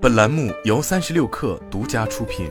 本栏目由三十六氪独家出品。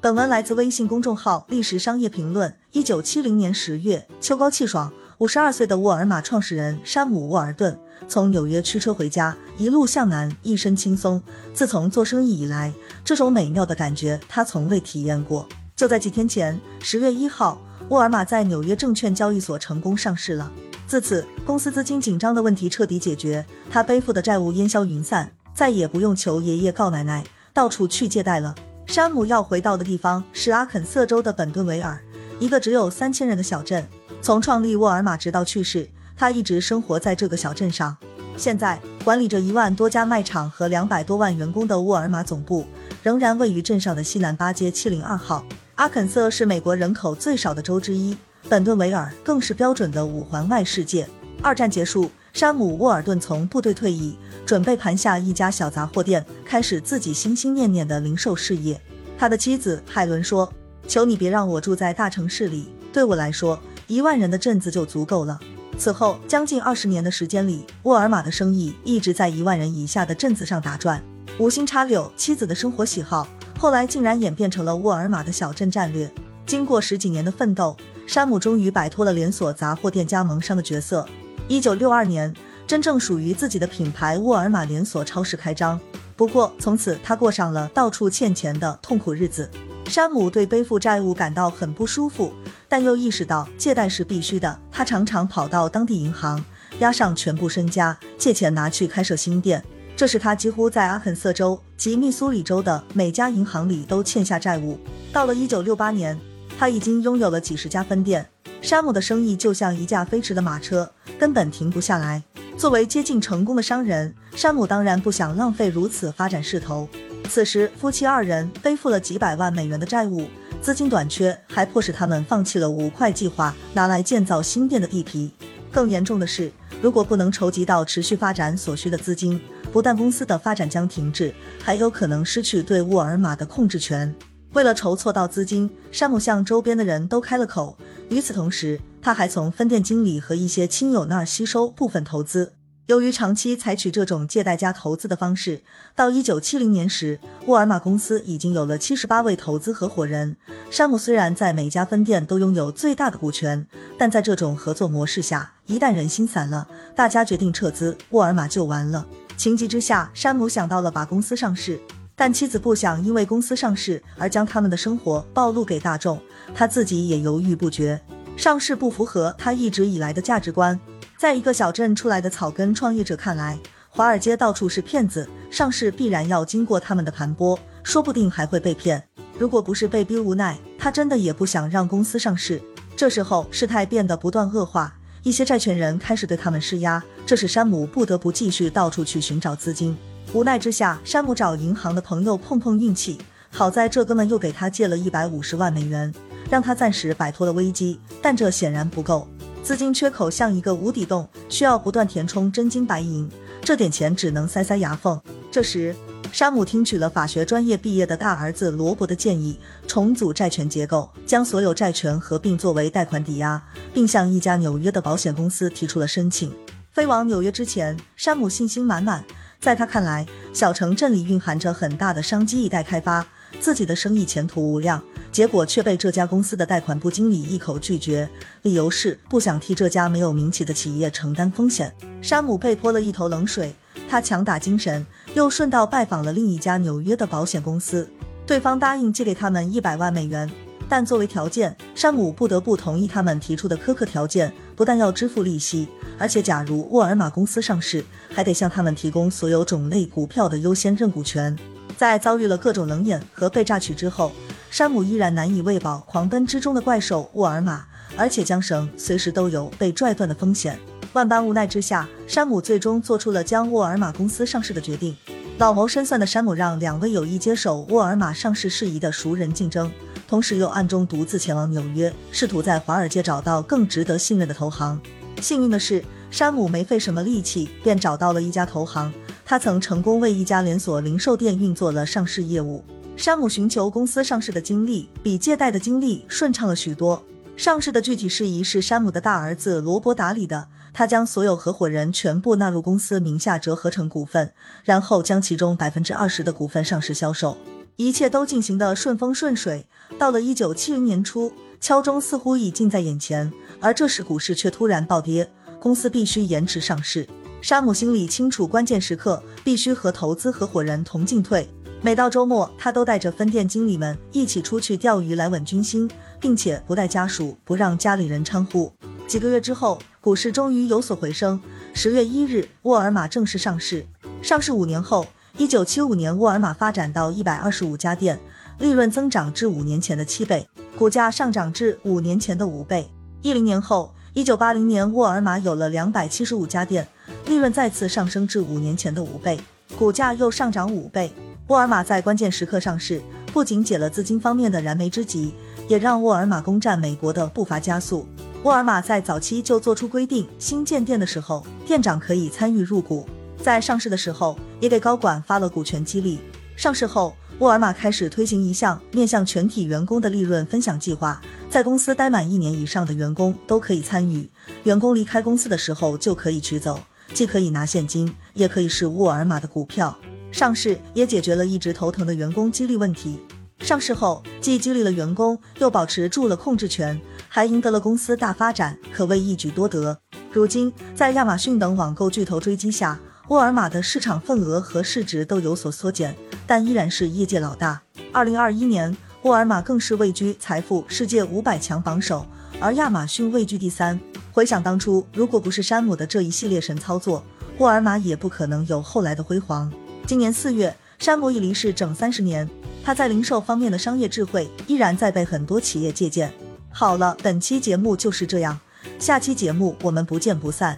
本文来自微信公众号“历史商业评论”。一九七零年十月，秋高气爽，五十二岁的沃尔玛创始人山姆·沃尔顿从纽约驱车回家，一路向南，一身轻松。自从做生意以来，这种美妙的感觉他从未体验过。就在几天前，十月一号。沃尔玛在纽约证券交易所成功上市了。自此，公司资金紧张的问题彻底解决，他背负的债务烟消云散，再也不用求爷爷告奶奶，到处去借贷了。山姆要回到的地方是阿肯色州的本顿维尔，一个只有三千人的小镇。从创立沃尔玛直到去世，他一直生活在这个小镇上。现在，管理着一万多家卖场和两百多万员工的沃尔玛总部，仍然位于镇上的西南八街七零二号。阿肯色是美国人口最少的州之一，本顿维尔更是标准的五环外世界。二战结束，山姆·沃尔顿从部队退役，准备盘下一家小杂货店，开始自己心心念念的零售事业。他的妻子海伦说：“求你别让我住在大城市里，对我来说，一万人的镇子就足够了。”此后将近二十年的时间里，沃尔玛的生意一直在一万人以下的镇子上打转。无心插柳，妻子的生活喜好。后来竟然演变成了沃尔玛的小镇战略。经过十几年的奋斗，山姆终于摆脱了连锁杂货店加盟商的角色。一九六二年，真正属于自己的品牌沃尔玛连锁超市开张。不过，从此他过上了到处欠钱的痛苦日子。山姆对背负债务感到很不舒服，但又意识到借贷是必须的。他常常跑到当地银行，押上全部身家，借钱拿去开设新店。这是他几乎在阿肯色州及密苏里州的每家银行里都欠下债务。到了1968年，他已经拥有了几十家分店。山姆的生意就像一架飞驰的马车，根本停不下来。作为接近成功的商人，山姆当然不想浪费如此发展势头。此时，夫妻二人背负了几百万美元的债务，资金短缺还迫使他们放弃了五块计划拿来建造新店的地皮。更严重的是，如果不能筹集到持续发展所需的资金，不但公司的发展将停滞，还有可能失去对沃尔玛的控制权。为了筹措到资金，山姆向周边的人都开了口。与此同时，他还从分店经理和一些亲友那儿吸收部分投资。由于长期采取这种借贷加投资的方式，到一九七零年时，沃尔玛公司已经有了七十八位投资合伙人。山姆虽然在每家分店都拥有最大的股权，但在这种合作模式下，一旦人心散了，大家决定撤资，沃尔玛就完了。情急之下，山姆想到了把公司上市，但妻子不想因为公司上市而将他们的生活暴露给大众，他自己也犹豫不决。上市不符合他一直以来的价值观，在一个小镇出来的草根创业者看来，华尔街到处是骗子，上市必然要经过他们的盘剥，说不定还会被骗。如果不是被逼无奈，他真的也不想让公司上市。这时候，事态变得不断恶化。一些债权人开始对他们施压，这使山姆不得不继续到处去寻找资金。无奈之下，山姆找银行的朋友碰碰运气，好在这哥们又给他借了一百五十万美元，让他暂时摆脱了危机。但这显然不够，资金缺口像一个无底洞，需要不断填充真金白银，这点钱只能塞塞牙缝。这时，山姆听取了法学专业毕业的大儿子罗伯的建议，重组债权结构，将所有债权合并作为贷款抵押，并向一家纽约的保险公司提出了申请。飞往纽约之前，山姆信心满满，在他看来，小城镇里蕴含着很大的商机，一待开发，自己的生意前途无量。结果却被这家公司的贷款部经理一口拒绝，理由是不想替这家没有名气的企业承担风险。山姆被泼了一头冷水。他强打精神，又顺道拜访了另一家纽约的保险公司，对方答应借给他们一百万美元，但作为条件，山姆不得不同意他们提出的苛刻条件，不但要支付利息，而且假如沃尔玛公司上市，还得向他们提供所有种类股票的优先认股权。在遭遇了各种冷眼和被榨取之后，山姆依然难以喂饱狂奔之中的怪兽沃尔玛，而且缰绳随时都有被拽断的风险。万般无奈之下，山姆最终做出了将沃尔玛公司上市的决定。老谋深算的山姆让两位有意接手沃尔玛上市事宜的熟人竞争，同时又暗中独自前往纽约，试图在华尔街找到更值得信任的投行。幸运的是，山姆没费什么力气便找到了一家投行，他曾成功为一家连锁零售店运作了上市业务。山姆寻求公司上市的经历比借贷的经历顺畅了许多。上市的具体事宜是山姆的大儿子罗伯打理的。他将所有合伙人全部纳入公司名下折合成股份，然后将其中百分之二十的股份上市销售，一切都进行的顺风顺水。到了一九七零年初，敲钟似乎已近在眼前，而这时股市却突然暴跌，公司必须延迟上市。山姆心里清楚，关键时刻必须和投资合伙人同进退。每到周末，他都带着分店经理们一起出去钓鱼来稳军心，并且不带家属，不让家里人掺和。几个月之后，股市终于有所回升。十月一日，沃尔玛正式上市。上市五年后，一九七五年，沃尔玛发展到一百二十五家店，利润增长至五年前的七倍，股价上涨至五年前的五倍。一零年后，一九八零年，沃尔玛有了两百七十五家店。利润再次上升至五年前的五倍，股价又上涨五倍。沃尔玛在关键时刻上市，不仅解了资金方面的燃眉之急，也让沃尔玛攻占美国的步伐加速。沃尔玛在早期就做出规定，新建店的时候，店长可以参与入股；在上市的时候，也给高管发了股权激励。上市后，沃尔玛开始推行一项面向全体员工的利润分享计划，在公司待满一年以上的员工都可以参与，员工离开公司的时候就可以取走。既可以拿现金，也可以是沃尔玛的股票。上市也解决了一直头疼的员工激励问题。上市后，既激励了员工，又保持住了控制权，还赢得了公司大发展，可谓一举多得。如今，在亚马逊等网购巨头追击下，沃尔玛的市场份额和市值都有所缩减，但依然是业界老大。二零二一年，沃尔玛更是位居财富世界五百强榜首，而亚马逊位居第三。回想当初，如果不是山姆的这一系列神操作，沃尔玛也不可能有后来的辉煌。今年四月，山姆已离世整三十年，他在零售方面的商业智慧依然在被很多企业借鉴。好了，本期节目就是这样，下期节目我们不见不散。